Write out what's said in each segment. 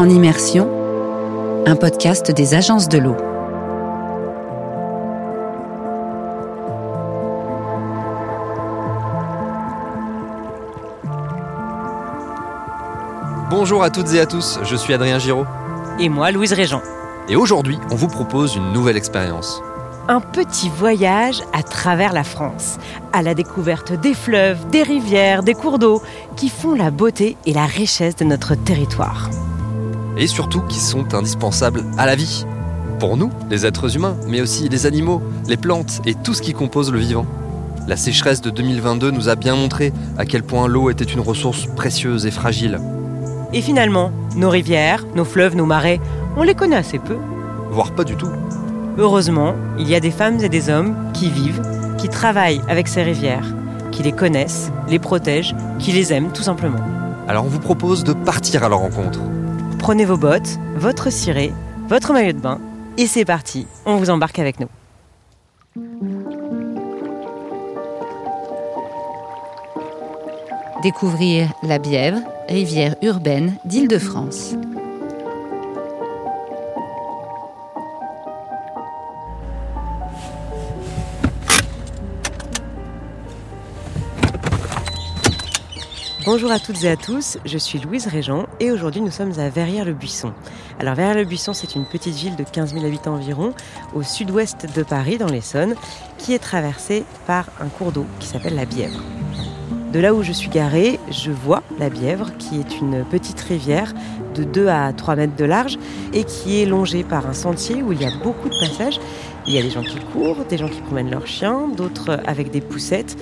En immersion, un podcast des agences de l'eau. Bonjour à toutes et à tous, je suis Adrien Giraud. Et moi, Louise Régent. Et aujourd'hui, on vous propose une nouvelle expérience. Un petit voyage à travers la France, à la découverte des fleuves, des rivières, des cours d'eau qui font la beauté et la richesse de notre territoire. Et surtout qui sont indispensables à la vie. Pour nous, les êtres humains, mais aussi les animaux, les plantes et tout ce qui compose le vivant. La sécheresse de 2022 nous a bien montré à quel point l'eau était une ressource précieuse et fragile. Et finalement, nos rivières, nos fleuves, nos marais, on les connaît assez peu. Voire pas du tout. Heureusement, il y a des femmes et des hommes qui vivent, qui travaillent avec ces rivières, qui les connaissent, les protègent, qui les aiment tout simplement. Alors on vous propose de partir à leur rencontre. Prenez vos bottes, votre ciré, votre maillot de bain, et c'est parti, on vous embarque avec nous. Découvrir la Bièvre, rivière urbaine d'Île-de-France. Bonjour à toutes et à tous, je suis Louise Régent et aujourd'hui nous sommes à Verrières-le-Buisson. Alors Verrières-le-Buisson c'est une petite ville de 15 000 habitants environ au sud-ouest de Paris dans l'Essonne qui est traversée par un cours d'eau qui s'appelle la Bièvre. De là où je suis garée, je vois la Bièvre qui est une petite rivière de 2 à 3 mètres de large et qui est longée par un sentier où il y a beaucoup de passages. Il y a des gens qui courent, des gens qui promènent leurs chiens, d'autres avec des poussettes.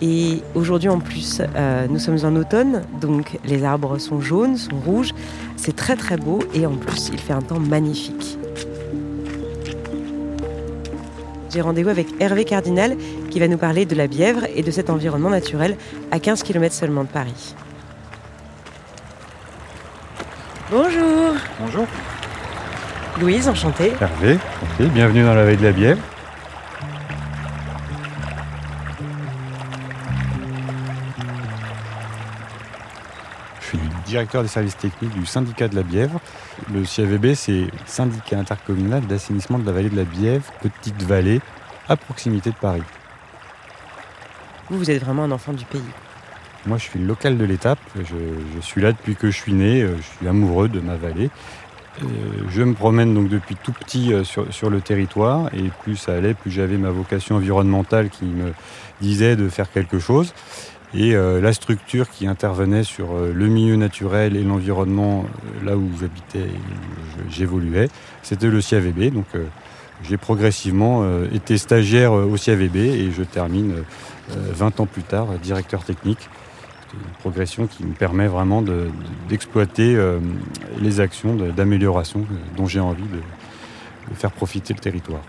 Et aujourd'hui en plus, euh, nous sommes en automne, donc les arbres sont jaunes, sont rouges. C'est très très beau et en plus il fait un temps magnifique. J'ai rendez-vous avec Hervé Cardinal qui va nous parler de la Bièvre et de cet environnement naturel à 15 km seulement de Paris. Bonjour Bonjour. Louise, enchantée. Hervé, bienvenue dans la veille de la Bièvre. Directeur des services techniques du syndicat de la Bièvre. Le CAVB, c'est Syndicat intercommunal d'assainissement de la vallée de la Bièvre, petite vallée à proximité de Paris. Vous, vous êtes vraiment un enfant du pays. Moi, je suis le local de l'étape. Je, je suis là depuis que je suis né. Euh, Je suis amoureux de ma vallée. Euh, Je me promène donc depuis tout petit euh, sur, sur le territoire. Et plus ça allait, plus j'avais ma vocation environnementale qui me disait de faire quelque chose. Et euh, la structure qui intervenait sur euh, le milieu naturel et l'environnement euh, là où j'habitais et j'évoluais, c'était le CAVB. Donc euh, j'ai progressivement euh, été stagiaire au CAVB et je termine euh, 20 ans plus tard directeur technique. C'est une progression qui me permet vraiment de- de- d'exploiter les actions d'amélioration dont j'ai envie de faire profiter le territoire.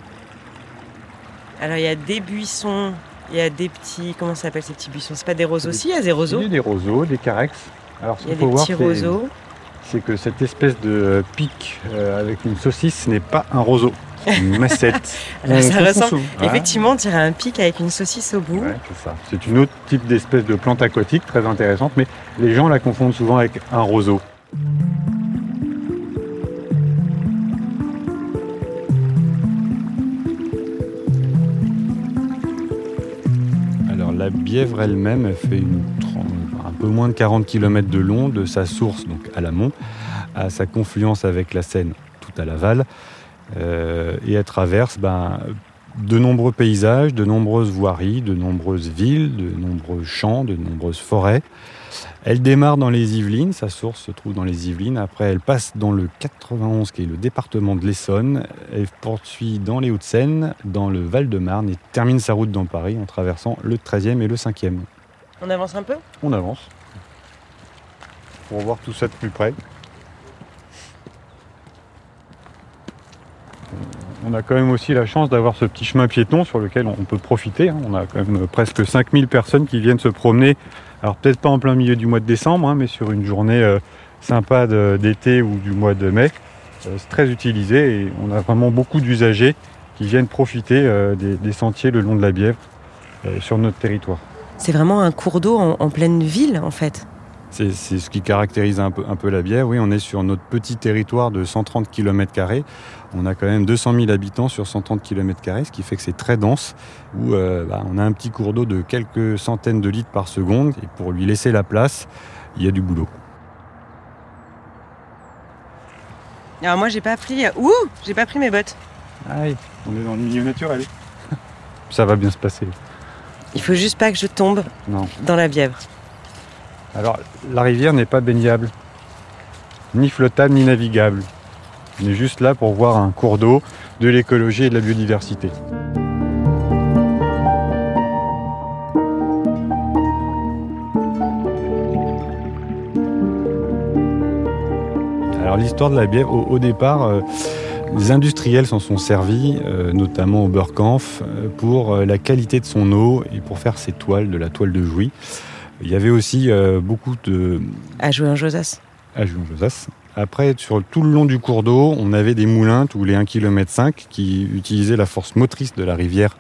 Alors il y a des buissons, il y a des petits. Comment ça s'appelle ces petits buissons? C'est pas des roseaux? Aussi Il y a des roseaux Il y a des roseaux, des carex. Alors ce qu'il faut voir, c'est- que cette espèce de pic euh, avec une saucisse ce n'est pas un roseau, c'est une massette. Alors, ça ressemble- Effectivement, on dirait un pic avec une saucisse au bout. ouais, c'est ça. C'est une autre type d'espèce de plante aquatique très intéressante, mais les gens la confondent souvent avec un roseau. La Bièvre elle-même, elle fait un peu moins de 40 km de long de sa source, donc à l'amont, à sa confluence avec la Seine, tout à l'aval. Euh, et elle traverse ben, de nombreux paysages, de nombreuses voiries, de nombreuses villes, de nombreux champs, de nombreuses forêts. Elle démarre dans les Yvelines, sa source se trouve dans les Yvelines. Après, elle passe dans le 91, qui est le département de l'Essonne. Elle poursuit dans les Hauts-de-Seine, dans le Val-de-Marne et termine sa route dans Paris en traversant le 13e et le 5e. On avance un peu? On avance pour voir tout ça de plus près. On a quand même aussi la chance d'avoir ce petit chemin piéton sur lequel on peut profiter. hein. On a quand même presque 5000 personnes qui viennent se promener. Alors peut-être pas en plein milieu du mois de décembre, hein, mais sur une journée euh, sympa d'été ou du mois de mai. Euh, C'est très utilisé et on a vraiment beaucoup d'usagers qui viennent profiter euh, des, sentiers le long de la Bièvre sur notre territoire. C'est vraiment un cours d'eau en pleine ville, en fait. C'est ce qui caractérise un peu, un peu, la bière. Oui, on est sur notre petit territoire de 130 km. On a quand même 200 000 habitants sur 130 km, ce qui fait que c'est très dense, où euh, bah, on a un petit cours d'eau de quelques centaines de litres par seconde, et pour lui laisser la place, il y a du boulot. Alors moi j'ai pas pris. Ouh J'ai pas pris mes bottes. Aïe, on est dans le milieu naturel. Ça va bien se passer. Il faut juste pas que je tombe dans la Bièvre. Alors, la rivière n'est pas baignable, ni flottable, ni navigable. On est juste là pour voir un cours d'eau, de l'écologie et de la biodiversité. Alors l'histoire de la bière, au, départ, euh, les industriels s'en sont servis, euh, notamment au Burkampf, euh, pour la qualité de son eau et pour faire ses toiles, de la toile de Jouy. Il y avait aussi euh, beaucoup de... À jouer en Josas À jouer en Josas. Après, sur tout le long du cours d'eau, on avait des moulins tous les 1,5 km qui utilisaient la force motrice de la rivière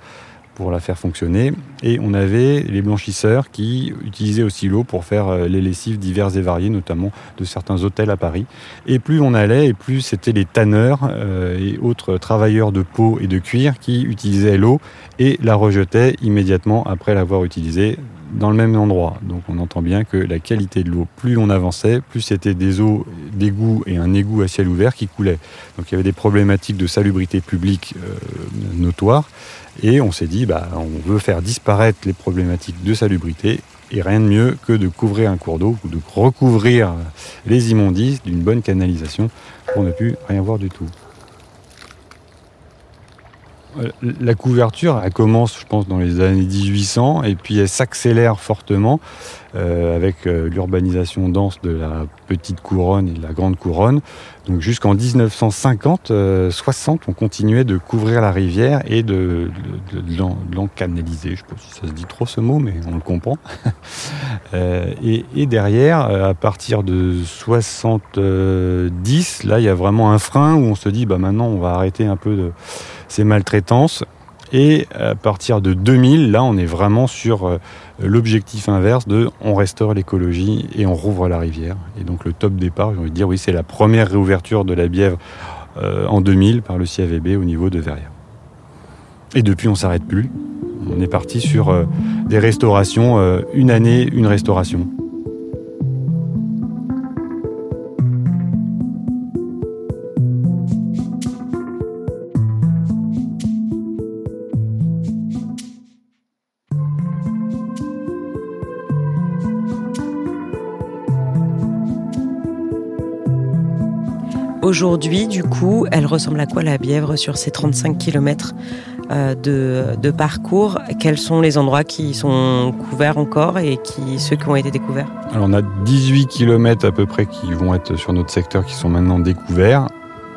pour la faire fonctionner. Et on avait les blanchisseurs qui utilisaient aussi l'eau pour faire euh, les lessives diverses et variées, notamment de certains hôtels à Paris. Et plus on allait, et plus c'était les tanneurs euh, et autres travailleurs de peau et de cuir qui utilisaient l'eau et la rejetaient immédiatement après l'avoir utilisée dans le même endroit. Donc on entend bien que la qualité de l'eau, plus on avançait, plus c'était des eaux d'égout et un égout à ciel ouvert qui coulait. Donc il y avait des problématiques de salubrité publique euh, notoires. Et on s'est dit, bah, on veut faire disparaître les problématiques de salubrité. Et rien de mieux que de couvrir un cours d'eau ou de recouvrir les immondices d'une bonne canalisation pour ne plus rien voir du tout. Euh, la couverture, elle commence, je pense, dans les années 1800 et puis elle s'accélère fortement euh, avec euh, l'urbanisation dense de la petite couronne et de la grande couronne. Donc jusqu'en 1950, 60, on continuait de couvrir la rivière et de, l'encanaliser. Je ne sais pas si ça se dit trop ce mot, mais on le comprend. et, et, derrière, à partir de 70, là, il y a vraiment un frein où on se dit, bah maintenant, on va arrêter un peu de ces maltraitances. Et à partir de 2000, là, on est vraiment sur euh, l'objectif inverse de on restaure l'écologie et on rouvre la rivière. Et donc le top départ, j'ai envie de dire, oui, c'est la première réouverture de la Bièvre euh, en 2000 par le CAVB au niveau de Verrières. Et depuis, on s'arrête plus. On est parti sur euh, des restaurations, une année, une restauration. Aujourd'hui, du coup, elle ressemble à quoi la Bièvre sur ces 35 km euh, de, parcours? Quels sont les endroits qui sont couverts encore et qui, ceux qui ont été découverts? Alors, on a 18 km à peu près qui vont être sur notre secteur qui sont maintenant découverts.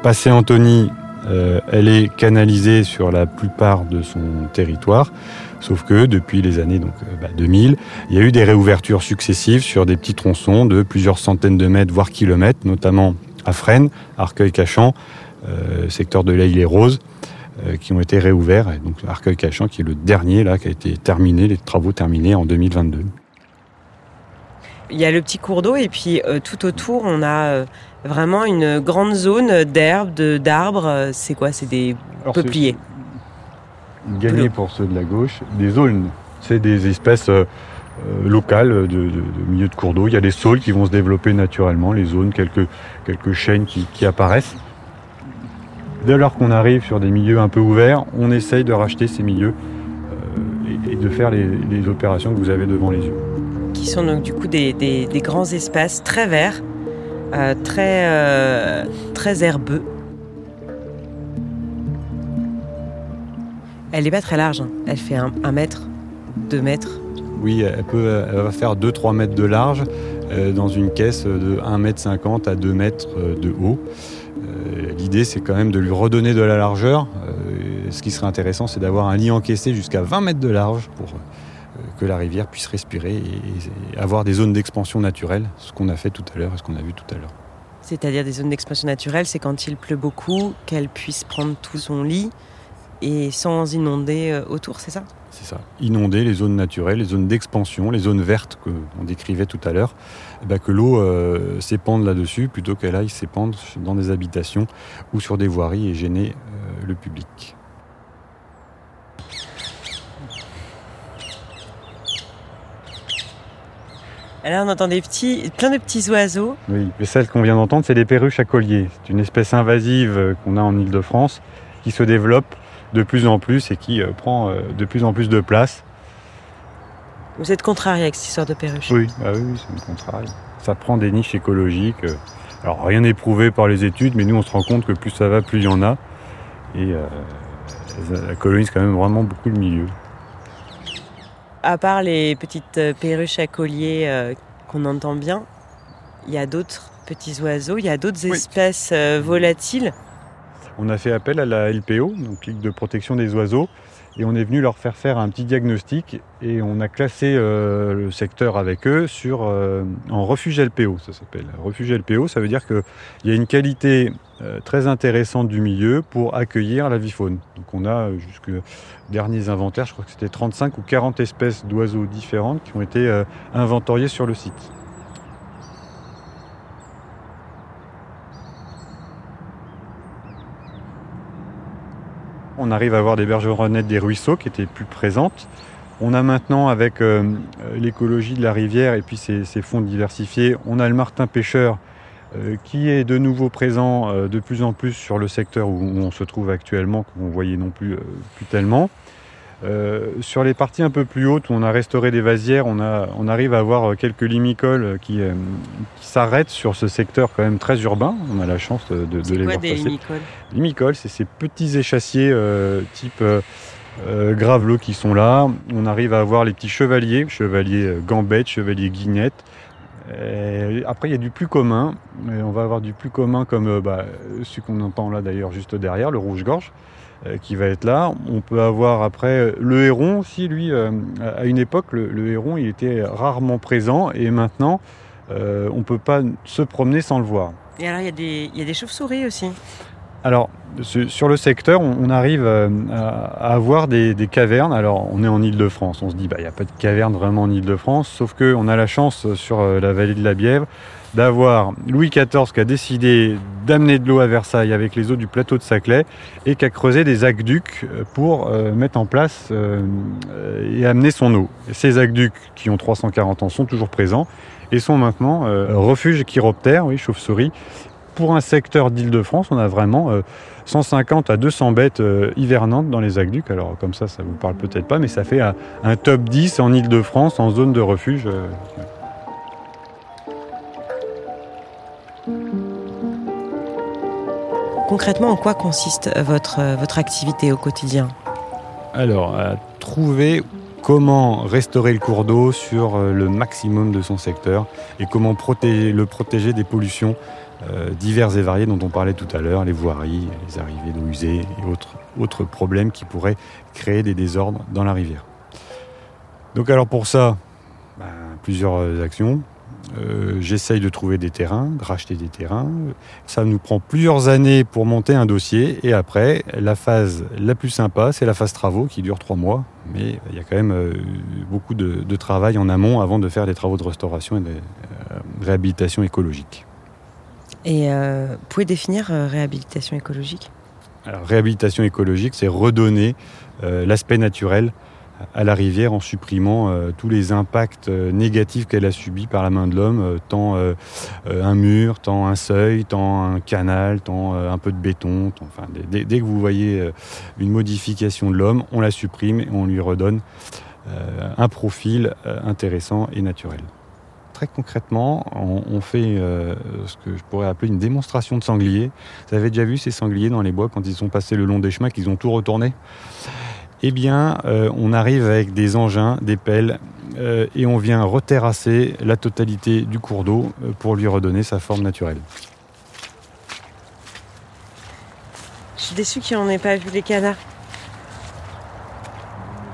Passé Antony, euh, elle est canalisée sur la plupart de son territoire. Sauf que depuis les années donc, 2000, euh, bah, il y a eu des réouvertures successives sur des petits tronçons de plusieurs centaines de mètres, voire kilomètres, notamment à Fresnes, Arcueil-Cachan, euh, secteur de l'Aïle et Rose, euh, qui ont été réouverts. Et donc Arcueil-Cachan qui est le dernier là, qui a été terminé, les travaux terminés en 2022. Il y a le petit cours d'eau et puis euh, tout autour on a vraiment une grande zone d'herbes, d'arbres. C'est quoi? C'est des peupliers. Gagné pour ceux de la gauche, des aulnes. C'est des espèces euh, locales de, milieu de cours d'eau. Il y a des saules qui vont se développer naturellement, les zones, quelques, chaînes qui, apparaissent. Dès lors qu'on arrive sur des milieux un peu ouverts, on essaye de racheter ces milieux euh, et, de faire les, opérations que vous avez devant les yeux. Qui sont donc du coup des, grands espaces très verts, euh, très, très herbeux. Elle n'est pas très large, hein. elle fait un mètre, deux mètres. Oui, elle, peut, va faire 2-3 mètres de large euh, dans une caisse de 1 mètre 50 à 2 mètres euh, de haut. Euh, l'idée, c'est quand même de lui redonner de la largeur. ce qui serait intéressant, c'est d'avoir un lit encaissé jusqu'à 20 mètres de large pour que la rivière puisse respirer et, avoir des zones d'expansion naturelle, ce qu'on a fait tout à l'heure et ce qu'on a vu tout à l'heure. C'est-à-dire des zones d'expansion naturelle, c'est quand il pleut beaucoup, qu'elle puisse prendre tout son lit et sans inonder autour, c'est ça? C'est ça. Inonder les zones naturelles, les zones d'expansion, les zones vertes qu'on décrivait tout à l'heure, eh ben, que l'eau euh, s'épande là-dessus plutôt qu'elle aille s'épandre dans des habitations ou sur des voiries et gêner euh, le public. Alors on entend des petits, plein de petits oiseaux. Oui, mais celle qu'on vient d'entendre, c'est des perruches à collier. C'est une espèce invasive euh, qu'on a en Ile-de-France qui se développe de plus en plus et qui euh, prend euh, de plus en plus de place. Vous êtes contrarié avec cette histoire de perruches Oui, bah oui, c'est une contraire. Ça prend des niches écologiques. Alors rien n'est prouvé par les études, mais nous on se rend compte que plus ça va, plus il y en a. Et euh, ça colonisent quand même vraiment beaucoup le milieu. À part les petites euh, perruches à collier euh, qu'on entend bien, il y a d'autres petits oiseaux, il y a d'autres Oui. espèces euh, volatiles? On a fait appel à la LPO, donc Ligue de protection des oiseaux, et on est venu leur faire faire un petit diagnostic et on a classé euh, le secteur avec eux euh, en refuge LPO, ça s'appelle. Refuge LPO, ça veut dire qu'il y a une qualité euh, très intéressante du milieu pour accueillir la vie faune. Donc on a jusque derniers inventaires, je crois que c'était 35 ou 40 espèces d'oiseaux différentes qui ont été inventoriées sur le site. On arrive à avoir des bergeronnettes des ruisseaux qui étaient plus présentes. On a maintenant, avec euh, l'écologie de la rivière et puis ses, fonds diversifiés, on a le martin pêcheur euh, qui est de nouveau présent euh, de plus en plus sur le secteur où, on se trouve actuellement, qu'on voyait non plus, plus tellement. Euh, sur les parties un peu plus hautes où on a restauré des vasières, on, a, on arrive à avoir euh, quelques limicoles qui, euh, qui s'arrêtent sur ce secteur quand même très urbain. On a la chance de, les quoi voir des passer. limicoles? Limicoles, c'est ces petits échassiers euh, type gravelot qui sont là. On arrive à avoir les petits chevaliers, chevaliers gambettes, chevaliers guinettes. Euh, après, il y a du plus commun. Et on va avoir du plus commun comme bah, celui qu'on entend là d'ailleurs juste derrière, le rouge-gorge, qui va être là. On peut avoir après euh, le héron aussi, lui, euh, à une époque, le, le héron, il était rarement présent et maintenant, euh, on ne peut pas se promener sans le voir. Et alors il y a des, chauves-souris aussi. Alors, sur le secteur, on, arrive euh, à, avoir des, des cavernes. Alors, on est en Ile-de-France. On se dit, bah, il n'y a pas de caverne vraiment en Ile-de-France. Sauf qu'on a la chance euh, sur euh, la vallée de la Bièvre d'avoir Louis XIV qui a décidé d'amener de l'eau à Versailles avec les eaux du plateau de Saclay et qui a creusé des aqueducs euh, pour euh, mettre en place euh, et amener son eau. Ces aqueducs qui ont 340 ans sont toujours présents et sont maintenant euh, refuge chiroptères, oui, chauve-souris, pour un secteur d'Île-de-France, on a vraiment euh, 150 à 200 bêtes hivernantes dans les aqueducs. Alors comme ça, ça vous parle peut-être pas, mais ça fait un, un top 10 en Île-de-France en zone de refuge. Concrètement, en quoi consiste votre, euh, activité au quotidien? Alors, trouver comment restaurer le cours d'eau sur euh, le maximum de son secteur et comment le protéger des pollutions euh, diverses et variées dont on parlait tout à l'heure, les voiries, les arrivées d'eau usée et autres, autres problèmes qui pourraient créer des désordres dans la rivière. Donc alors pour ça, ben, plusieurs actions. Euh, J'essaye de trouver des terrains, de racheter des terrains. Ça nous prend plusieurs années pour monter un dossier. Et après, la phase la plus sympa, c'est la phase travaux qui dure trois mois. Mais il y a quand même euh, beaucoup de, de travail en amont avant de faire des travaux de restauration et de euh, réhabilitation écologique. Et vous pouvez définir réhabilitation écologique? Alors, réhabilitation écologique, c'est redonner l'aspect naturel à la rivière en supprimant euh, tous les impacts euh, négatifs qu'elle a subis par la main de l'homme, euh, tant un mur, tant un seuil, tant un canal, tant un peu de béton. dès- que vous voyez une modification de l'homme, on la supprime et on lui redonne un profil intéressant et naturel. Très concrètement, on, fait ce que je pourrais appeler une démonstration de sangliers. Vous avez déjà vu ces sangliers dans les bois quand ils sont passés le long des chemins, qu'ils ont tout retourné? Eh bien, euh, on arrive avec des engins, des pelles, euh, et on vient reterrasser la totalité du cours d'eau euh, pour lui redonner sa forme naturelle. Je suis déçue qu'il n'en ait pas vu les canards.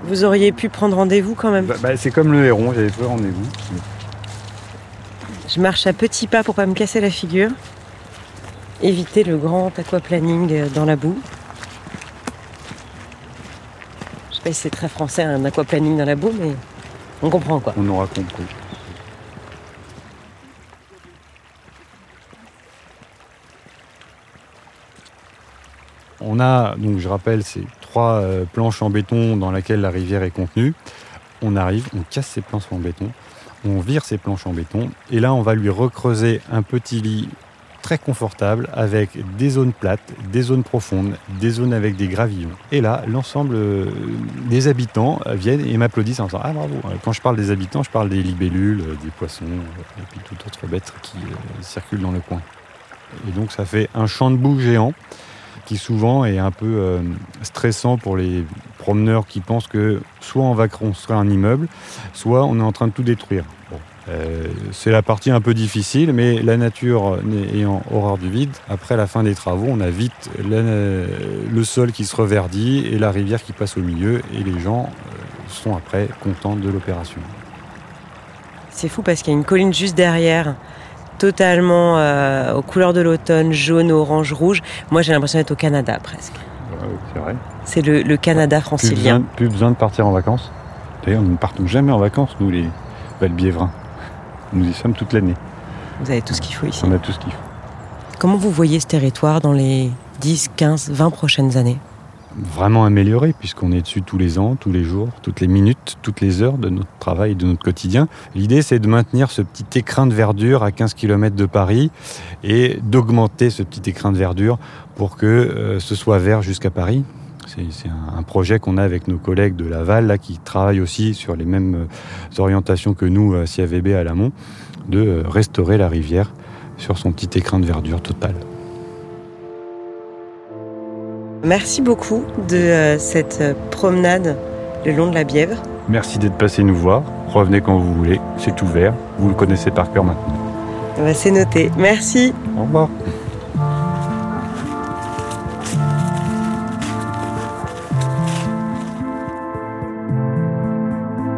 Vous auriez pu prendre rendez-vous quand même. Bah, bah, c'est comme le héron, j'avais pris rendez-vous. Je marche à petits pas pour pas me casser la figure. Éviter le grand aquaplaning dans la boue. C'est très français un aquaplaning dans la boue, mais on comprend quoi. On aura compris. On a, donc je rappelle, ces trois euh, planches en béton dans lesquelles la rivière est contenue. On arrive, on casse ces planches en béton, on vire ces planches en béton, et là on va lui recreuser un petit lit très confortable avec des zones plates, des zones profondes, des zones avec des gravillons. Et là, l'ensemble euh, des habitants viennent et m'applaudissent en disant Ah bravo Quand je parle des habitants, je parle des libellules, des poissons et puis toute autre bête qui euh, circulent dans le coin. Et donc ça fait un champ de boue géant qui souvent est un peu euh, stressant pour les promeneurs qui pensent que soit on va construire un immeuble, soit on est en train de tout détruire. Euh, c'est la partie un peu difficile, mais la nature ayant horreur du vide, après la fin des travaux, on a vite le sol qui se reverdit et la rivière qui passe au milieu, et les gens euh, sont après contents de l'opération. C'est fou parce qu'il y a une colline juste derrière totalement euh, aux couleurs de l'automne, jaune, orange, rouge. Moi, j'ai l'impression d'être au Canada presque. c'est vrai. C'est le, Canada francilien. Plus besoin, de partir en vacances. D'ailleurs, nous ne partons jamais en vacances, nous, les Valbiévrins. Nous y sommes toute l'année. Vous avez tout ce qu'il faut ici. On a tout ce qu'il faut. Comment vous voyez ce territoire dans les 10, 15, 20 prochaines années? Vraiment amélioré puisqu'on est dessus tous les ans, tous les jours, toutes les minutes, toutes les heures de notre travail, de notre quotidien. L'idée c'est de maintenir ce petit écrin de verdure à 15 km de Paris et d'augmenter ce petit écrin de verdure pour que euh, ce soit vert jusqu'à Paris. C'est un, projet qu'on a avec nos collègues de Laval là, qui travaillent aussi sur les mêmes euh, orientations que nous à CAVB à l'amont, de euh, restaurer la rivière sur son petit écrin de verdure total. Merci beaucoup de euh, cette euh, promenade le long de la Bièvre. Merci d'être passé nous voir. Revenez quand vous voulez, c'est ouvert. Vous le connaissez par cœur maintenant. Eh ben, c'est noté. Merci. Au revoir.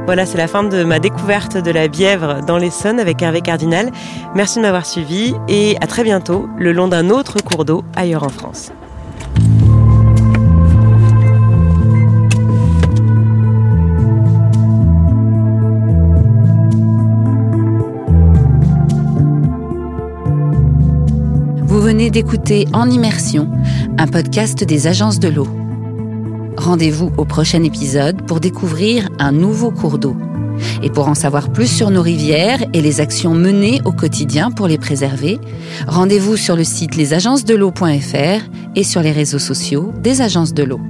Voilà, c'est la fin de ma découverte de la Bièvre dans l'Essonne avec Hervé Cardinal. Merci de m'avoir suivi et à très bientôt le long d'un autre cours d'eau ailleurs en France. venez d'écouter En Immersion, un podcast des agences de l'eau. Rendez-vous au prochain épisode pour découvrir un nouveau cours d'eau. Et pour en savoir plus sur nos rivières et les actions menées au quotidien pour les préserver, rendez-vous sur le site lesagencesdel'eau.fr et sur les réseaux sociaux des agences de l'eau.